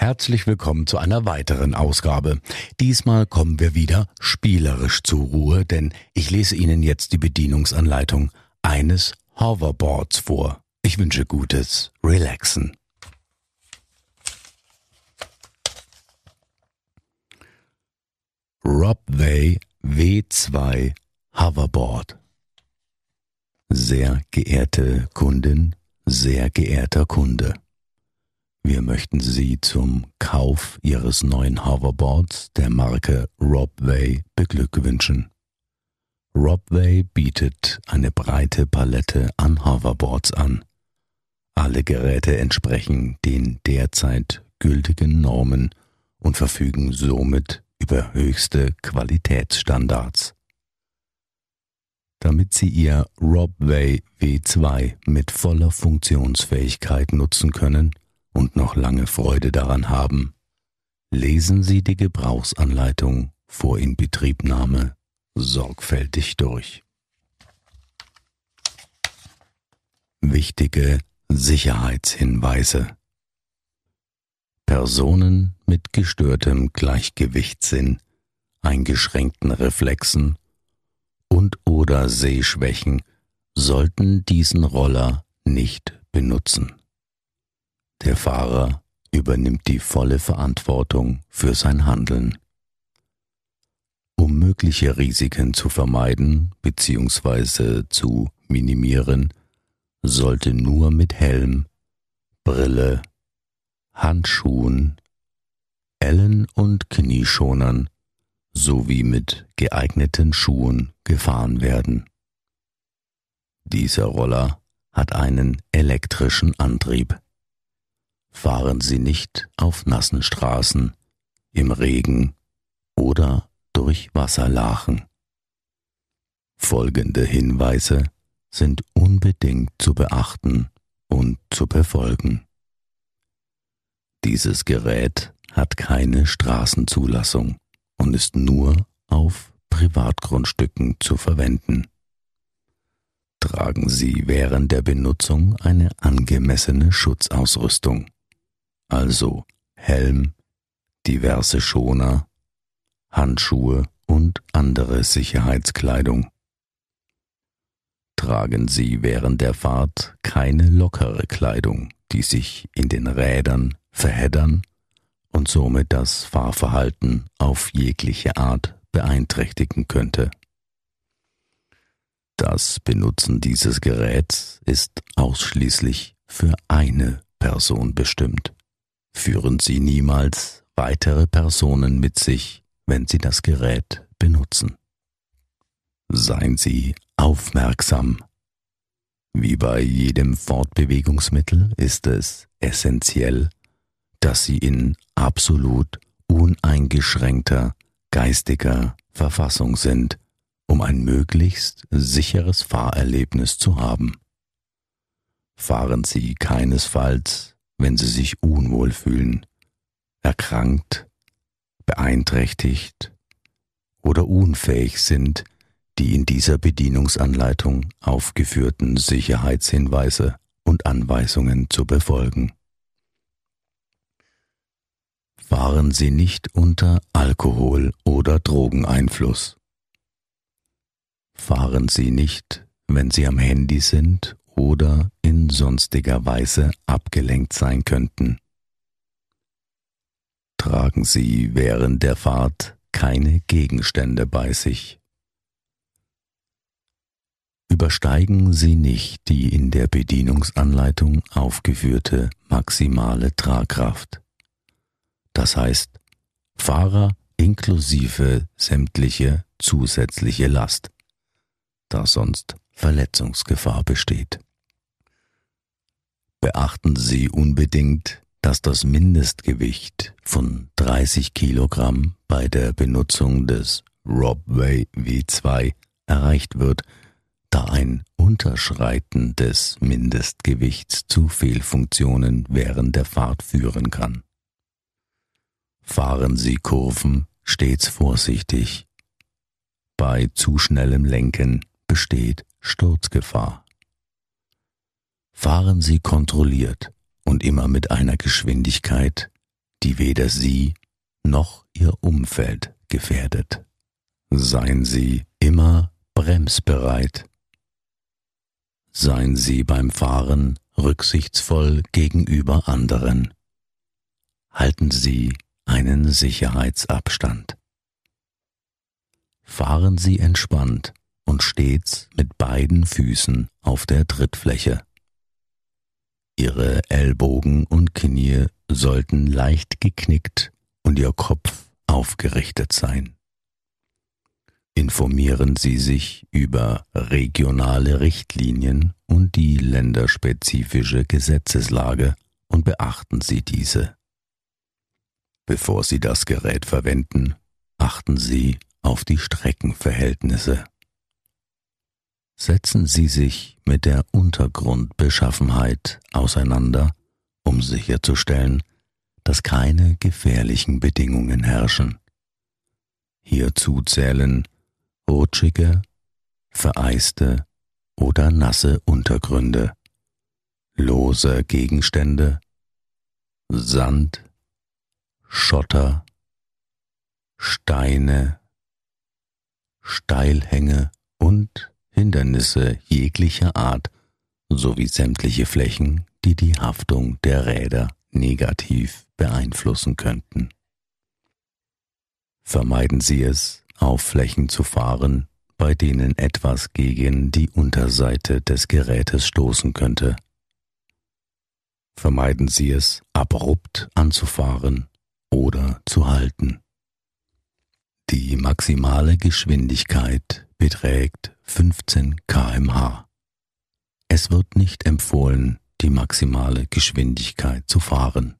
Herzlich willkommen zu einer weiteren Ausgabe. Diesmal kommen wir wieder spielerisch zur Ruhe, denn ich lese Ihnen jetzt die Bedienungsanleitung eines Hoverboards vor. Ich wünsche gutes Relaxen. Robway W2 Hoverboard Sehr geehrte Kundin, sehr geehrter Kunde. Wir möchten Sie zum Kauf Ihres neuen Hoverboards der Marke Robway beglückwünschen. Robway bietet eine breite Palette an Hoverboards an. Alle Geräte entsprechen den derzeit gültigen Normen und verfügen somit über höchste Qualitätsstandards. Damit Sie Ihr Robway W2 mit voller Funktionsfähigkeit nutzen können, und noch lange Freude daran haben, lesen Sie die Gebrauchsanleitung vor Inbetriebnahme sorgfältig durch. Wichtige Sicherheitshinweise Personen mit gestörtem Gleichgewichtssinn, eingeschränkten Reflexen und oder Sehschwächen sollten diesen Roller nicht benutzen. Der Fahrer übernimmt die volle Verantwortung für sein Handeln. Um mögliche Risiken zu vermeiden bzw. zu minimieren, sollte nur mit Helm, Brille, Handschuhen, Ellen- und Knieschonern sowie mit geeigneten Schuhen gefahren werden. Dieser Roller hat einen elektrischen Antrieb fahren Sie nicht auf nassen Straßen, im Regen oder durch Wasserlachen. Folgende Hinweise sind unbedingt zu beachten und zu befolgen. Dieses Gerät hat keine Straßenzulassung und ist nur auf Privatgrundstücken zu verwenden. Tragen Sie während der Benutzung eine angemessene Schutzausrüstung also Helm, diverse Schoner, Handschuhe und andere Sicherheitskleidung. Tragen Sie während der Fahrt keine lockere Kleidung, die sich in den Rädern verheddern und somit das Fahrverhalten auf jegliche Art beeinträchtigen könnte. Das Benutzen dieses Geräts ist ausschließlich für eine Person bestimmt. Führen Sie niemals weitere Personen mit sich, wenn Sie das Gerät benutzen. Seien Sie aufmerksam. Wie bei jedem Fortbewegungsmittel ist es essentiell, dass Sie in absolut uneingeschränkter geistiger Verfassung sind, um ein möglichst sicheres Fahrerlebnis zu haben. Fahren Sie keinesfalls wenn sie sich unwohl fühlen, erkrankt, beeinträchtigt oder unfähig sind, die in dieser Bedienungsanleitung aufgeführten Sicherheitshinweise und Anweisungen zu befolgen. Fahren Sie nicht unter Alkohol- oder Drogeneinfluss. Fahren Sie nicht, wenn Sie am Handy sind oder in sonstiger Weise abgelenkt sein könnten. Tragen Sie während der Fahrt keine Gegenstände bei sich. Übersteigen Sie nicht die in der Bedienungsanleitung aufgeführte maximale Tragkraft. Das heißt, Fahrer inklusive sämtliche zusätzliche Last, da sonst Verletzungsgefahr besteht. Beachten Sie unbedingt, dass das Mindestgewicht von 30 Kilogramm bei der Benutzung des Robway W2 erreicht wird, da ein Unterschreiten des Mindestgewichts zu Fehlfunktionen während der Fahrt führen kann. Fahren Sie Kurven stets vorsichtig. Bei zu schnellem Lenken besteht Sturzgefahr. Fahren Sie kontrolliert und immer mit einer Geschwindigkeit, die weder Sie noch Ihr Umfeld gefährdet. Seien Sie immer bremsbereit. Seien Sie beim Fahren rücksichtsvoll gegenüber anderen. Halten Sie einen Sicherheitsabstand. Fahren Sie entspannt und stets mit beiden Füßen auf der Trittfläche. Ihre Ellbogen und Knie sollten leicht geknickt und Ihr Kopf aufgerichtet sein. Informieren Sie sich über regionale Richtlinien und die länderspezifische Gesetzeslage und beachten Sie diese. Bevor Sie das Gerät verwenden, achten Sie auf die Streckenverhältnisse. Setzen Sie sich mit der Untergrundbeschaffenheit auseinander, um sicherzustellen, dass keine gefährlichen Bedingungen herrschen. Hierzu zählen rutschige, vereiste oder nasse Untergründe, lose Gegenstände, Sand, Schotter, Steine, Steilhänge und Hindernisse jeglicher Art sowie sämtliche Flächen, die die Haftung der Räder negativ beeinflussen könnten. Vermeiden Sie es, auf Flächen zu fahren, bei denen etwas gegen die Unterseite des Gerätes stoßen könnte. Vermeiden Sie es, abrupt anzufahren oder zu halten. Die maximale Geschwindigkeit beträgt 15 kmh. Es wird nicht empfohlen, die maximale Geschwindigkeit zu fahren.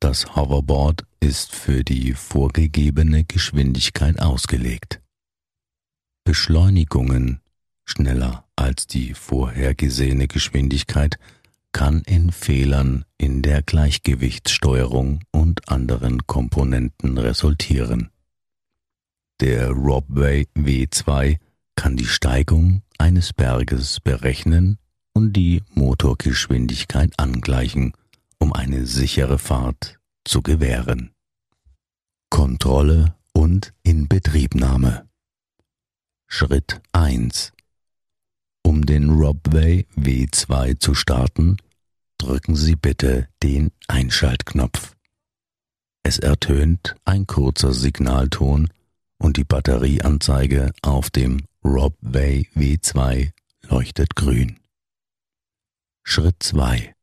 Das Hoverboard ist für die vorgegebene Geschwindigkeit ausgelegt. Beschleunigungen schneller als die vorhergesehene Geschwindigkeit kann in Fehlern in der Gleichgewichtssteuerung und anderen Komponenten resultieren. Der Robway W2 kann die Steigung eines Berges berechnen und die Motorgeschwindigkeit angleichen, um eine sichere Fahrt zu gewähren. Kontrolle und Inbetriebnahme Schritt 1 Um den Robway W2 zu starten, drücken Sie bitte den Einschaltknopf. Es ertönt ein kurzer Signalton und die Batterieanzeige auf dem Robway W2 leuchtet grün. Schritt 2.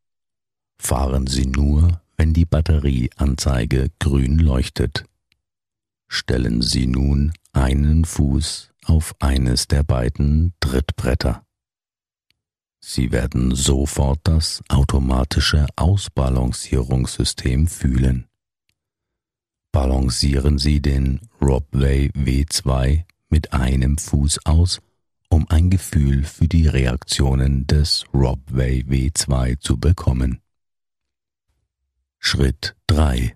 Fahren Sie nur, wenn die Batterieanzeige grün leuchtet. Stellen Sie nun einen Fuß auf eines der beiden Trittbretter. Sie werden sofort das automatische Ausbalancierungssystem fühlen. Balancieren Sie den Robway W2 mit einem Fuß aus um ein Gefühl für die Reaktionen des Robway W2 zu bekommen. Schritt 3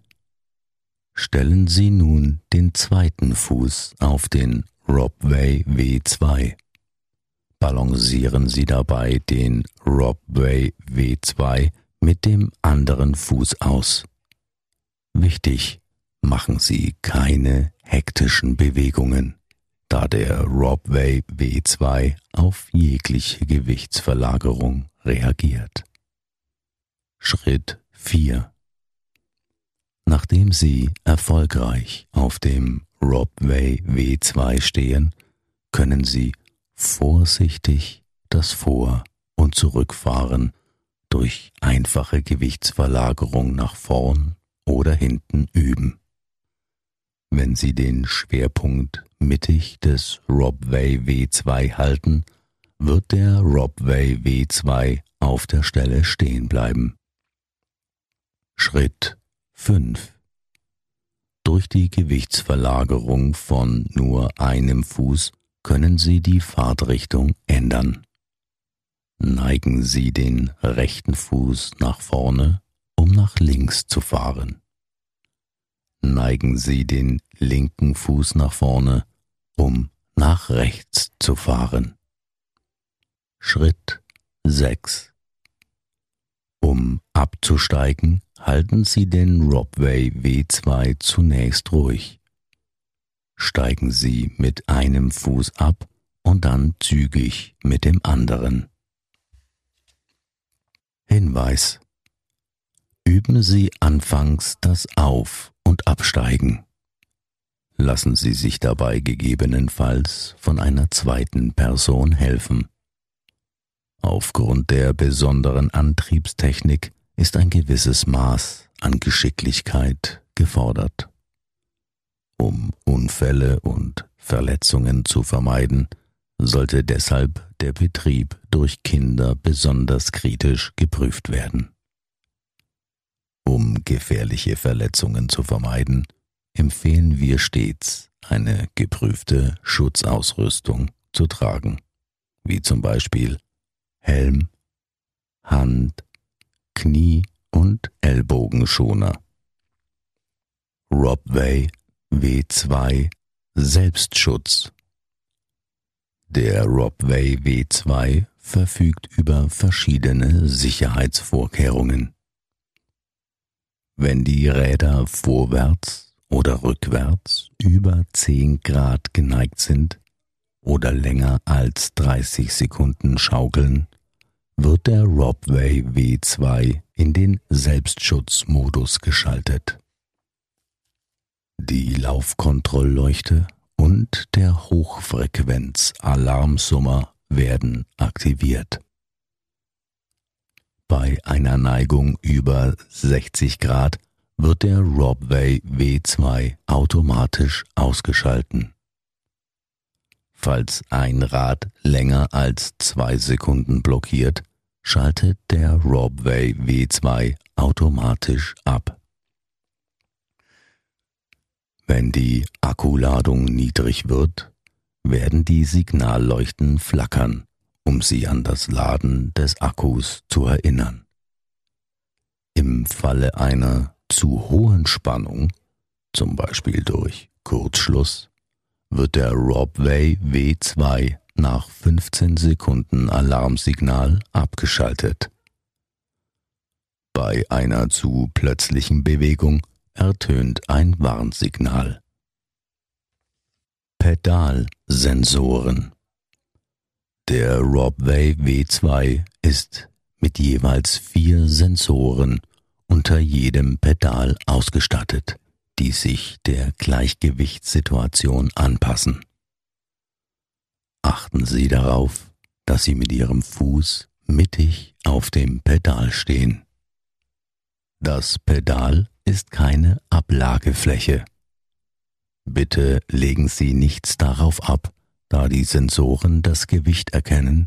Stellen Sie nun den zweiten Fuß auf den Robway W2. Balancieren Sie dabei den Robway W2 mit dem anderen Fuß aus. Wichtig, machen Sie keine hektischen Bewegungen da der Robway W2 auf jegliche Gewichtsverlagerung reagiert. Schritt 4 Nachdem Sie erfolgreich auf dem Robway W2 stehen, können Sie vorsichtig das Vor- und Zurückfahren durch einfache Gewichtsverlagerung nach vorn oder hinten üben. Wenn Sie den Schwerpunkt mittig des Robway W2 halten, wird der Robway W2 auf der Stelle stehen bleiben. Schritt 5 Durch die Gewichtsverlagerung von nur einem Fuß können Sie die Fahrtrichtung ändern. Neigen Sie den rechten Fuß nach vorne, um nach links zu fahren. Neigen Sie den linken Fuß nach vorne, um nach rechts zu fahren. Schritt 6 Um abzusteigen, halten Sie den Robway W2 zunächst ruhig. Steigen Sie mit einem Fuß ab und dann zügig mit dem anderen. Hinweis Üben Sie anfangs das Auf- und Absteigen. Lassen Sie sich dabei gegebenenfalls von einer zweiten Person helfen. Aufgrund der besonderen Antriebstechnik ist ein gewisses Maß an Geschicklichkeit gefordert. Um Unfälle und Verletzungen zu vermeiden, sollte deshalb der Betrieb durch Kinder besonders kritisch geprüft werden. Um gefährliche Verletzungen zu vermeiden, empfehlen wir stets, eine geprüfte Schutzausrüstung zu tragen, wie zum Beispiel Helm, Hand, Knie- und Ellbogenschoner. Robway W2 Selbstschutz Der Robway W2 verfügt über verschiedene Sicherheitsvorkehrungen. Wenn die Räder vorwärts oder rückwärts über 10 Grad geneigt sind oder länger als 30 Sekunden schaukeln, wird der Robway W2 in den Selbstschutzmodus geschaltet. Die Laufkontrollleuchte und der Hochfrequenz-Alarmsummer werden aktiviert. Bei einer Neigung über 60 Grad wird der Robway W2 automatisch ausgeschalten. Falls ein Rad länger als zwei Sekunden blockiert, schaltet der Robway W2 automatisch ab. Wenn die Akkuladung niedrig wird, werden die Signalleuchten flackern, um Sie an das Laden des Akkus zu erinnern. Im Falle einer zu hohen Spannung, zum Beispiel durch Kurzschluss, wird der Robway W2 nach 15 Sekunden Alarmsignal abgeschaltet. Bei einer zu plötzlichen Bewegung ertönt ein Warnsignal. Pedalsensoren Der Robway W2 ist mit jeweils vier Sensoren unter jedem Pedal ausgestattet, die sich der Gleichgewichtssituation anpassen. Achten Sie darauf, dass Sie mit Ihrem Fuß mittig auf dem Pedal stehen. Das Pedal ist keine Ablagefläche. Bitte legen Sie nichts darauf ab, da die Sensoren das Gewicht erkennen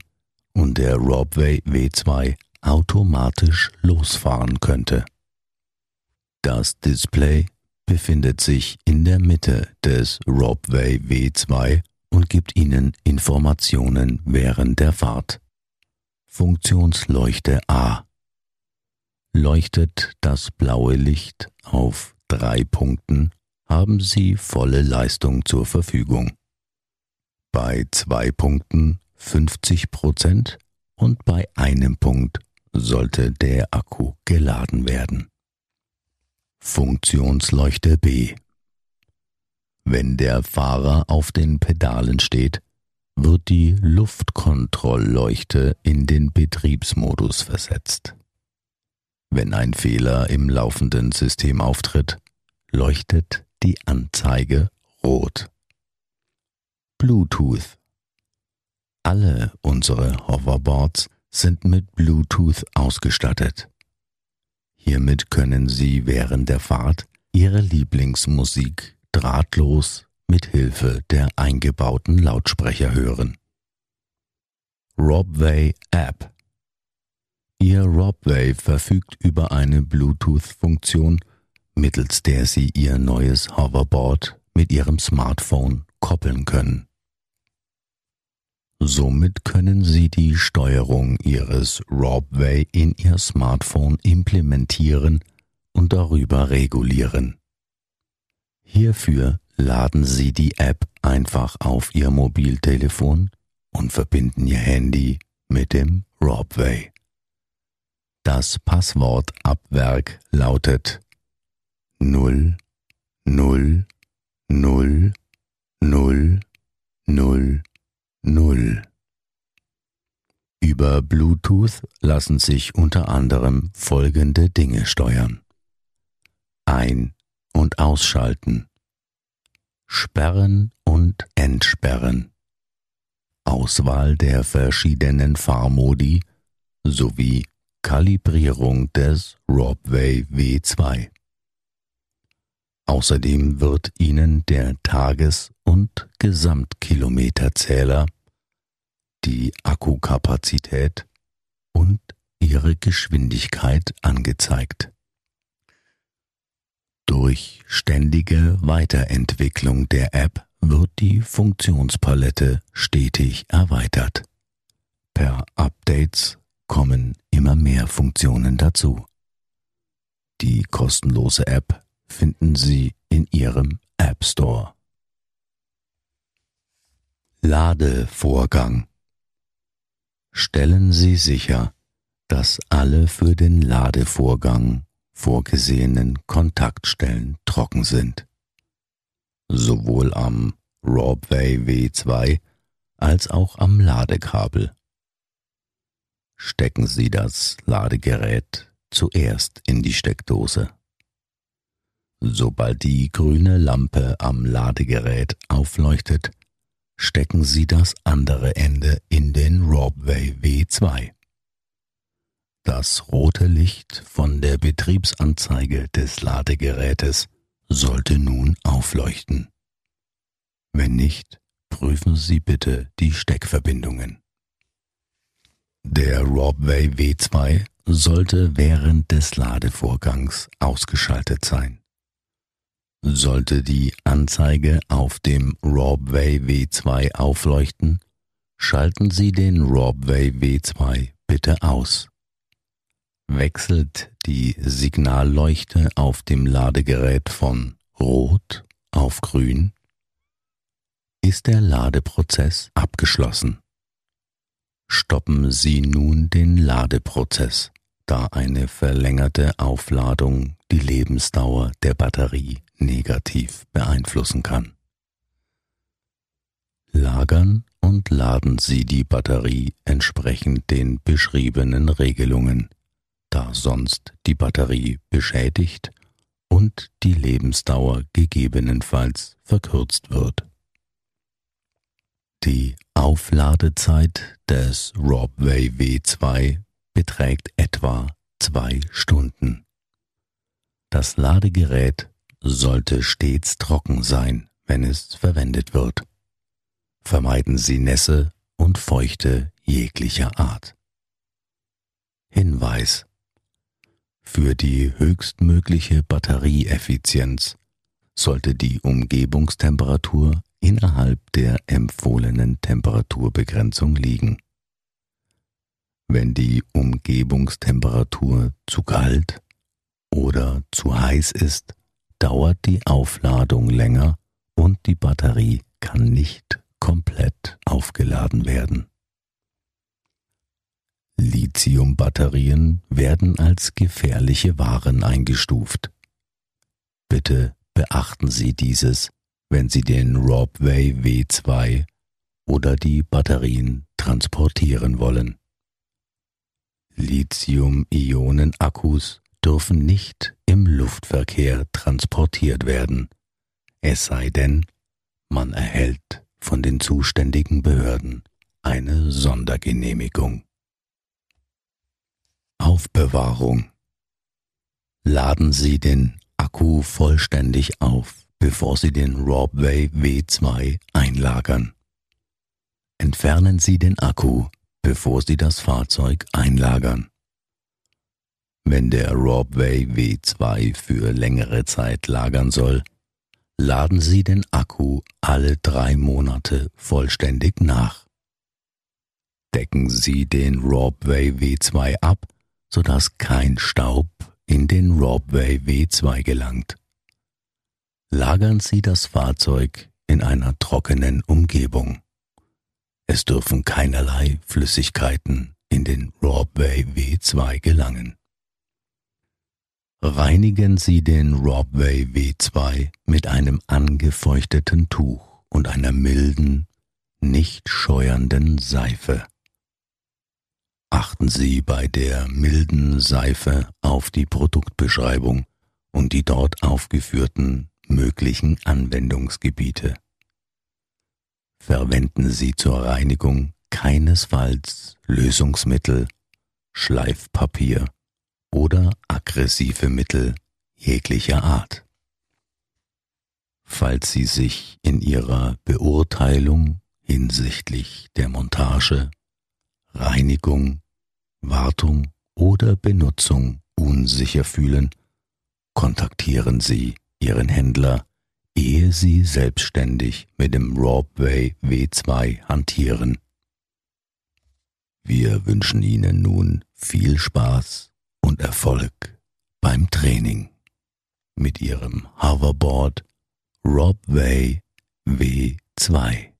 und der Robway W2 automatisch losfahren könnte. Das Display befindet sich in der Mitte des Robway W2 und gibt Ihnen Informationen während der Fahrt. Funktionsleuchte A Leuchtet das blaue Licht auf drei Punkten, haben Sie volle Leistung zur Verfügung. Bei zwei Punkten 50 Prozent und bei einem Punkt sollte der Akku geladen werden. Funktionsleuchte B Wenn der Fahrer auf den Pedalen steht, wird die Luftkontrollleuchte in den Betriebsmodus versetzt. Wenn ein Fehler im laufenden System auftritt, leuchtet die Anzeige rot. Bluetooth Alle unsere Hoverboards sind mit Bluetooth ausgestattet. Hiermit können Sie während der Fahrt Ihre Lieblingsmusik drahtlos mit Hilfe der eingebauten Lautsprecher hören. Robway App Ihr Robway verfügt über eine Bluetooth-Funktion, mittels der Sie Ihr neues Hoverboard mit Ihrem Smartphone koppeln können. Somit können Sie die Steuerung Ihres Robway in Ihr Smartphone implementieren und darüber regulieren. Hierfür laden Sie die App einfach auf Ihr Mobiltelefon und verbinden Ihr Handy mit dem Robway. Das Passwort ab Werk lautet 0 0 0 0 0 0. Über Bluetooth lassen sich unter anderem folgende Dinge steuern. Ein- und ausschalten. Sperren und entsperren. Auswahl der verschiedenen Fahrmodi sowie Kalibrierung des Robway W2. Außerdem wird Ihnen der Tages- und Gesamtkilometerzähler, die Akkukapazität und Ihre Geschwindigkeit angezeigt. Durch ständige Weiterentwicklung der App wird die Funktionspalette stetig erweitert. Per Updates kommen immer mehr Funktionen dazu. Die kostenlose App finden Sie in Ihrem App Store. Ladevorgang Stellen Sie sicher, dass alle für den Ladevorgang vorgesehenen Kontaktstellen trocken sind. Sowohl am Robway W2 als auch am Ladekabel. Stecken Sie das Ladegerät zuerst in die Steckdose. Sobald die grüne Lampe am Ladegerät aufleuchtet, stecken Sie das andere Ende in den Robway W2. Das rote Licht von der Betriebsanzeige des Ladegerätes sollte nun aufleuchten. Wenn nicht, prüfen Sie bitte die Steckverbindungen. Der Robway W2 sollte während des Ladevorgangs ausgeschaltet sein. Sollte die Anzeige auf dem Robway W2 aufleuchten, schalten Sie den Robway W2 bitte aus. Wechselt die Signalleuchte auf dem Ladegerät von Rot auf Grün, ist der Ladeprozess abgeschlossen. Stoppen Sie nun den Ladeprozess, da eine verlängerte Aufladung die Lebensdauer der Batterie negativ beeinflussen kann. Lagern und laden Sie die Batterie entsprechend den beschriebenen Regelungen, da sonst die Batterie beschädigt und die Lebensdauer gegebenenfalls verkürzt wird. Die Aufladezeit des Robway W2 beträgt etwa zwei Stunden. Das Ladegerät sollte stets trocken sein, wenn es verwendet wird. Vermeiden Sie Nässe und Feuchte jeglicher Art. Hinweis Für die höchstmögliche Batterieeffizienz sollte die Umgebungstemperatur innerhalb der empfohlenen Temperaturbegrenzung liegen. Wenn die Umgebungstemperatur zu kalt oder zu heiß ist, dauert die Aufladung länger und die Batterie kann nicht komplett aufgeladen werden. Lithiumbatterien werden als gefährliche Waren eingestuft. Bitte beachten Sie dieses, wenn Sie den Robway W2 oder die Batterien transportieren wollen. Lithium-Ionen-Akkus dürfen nicht im Luftverkehr transportiert werden, es sei denn, man erhält von den zuständigen Behörden eine Sondergenehmigung. Aufbewahrung Laden Sie den Akku vollständig auf, bevor Sie den Robway W2 einlagern. Entfernen Sie den Akku, bevor Sie das Fahrzeug einlagern. Wenn der Robway W2 für längere Zeit lagern soll, laden Sie den Akku alle drei Monate vollständig nach. decken Sie den Robway W2 ab, sodass kein Staub in den Robway W2 gelangt. Lagern Sie das Fahrzeug in einer trockenen Umgebung. Es dürfen keinerlei Flüssigkeiten in den Robway W2 gelangen. Reinigen Sie den Robway W2 mit einem angefeuchteten Tuch und einer milden, nicht scheuernden Seife. Achten Sie bei der milden Seife auf die Produktbeschreibung und die dort aufgeführten möglichen Anwendungsgebiete. Verwenden Sie zur Reinigung keinesfalls Lösungsmittel, Schleifpapier oder aggressive Mittel jeglicher Art. Falls Sie sich in Ihrer Beurteilung hinsichtlich der Montage, Reinigung, Wartung oder Benutzung unsicher fühlen, kontaktieren Sie Ihren Händler, ehe Sie selbstständig mit dem Robway W2 hantieren. Wir wünschen Ihnen nun viel Spaß und Erfolg beim Training mit Ihrem Hoverboard Robway W2.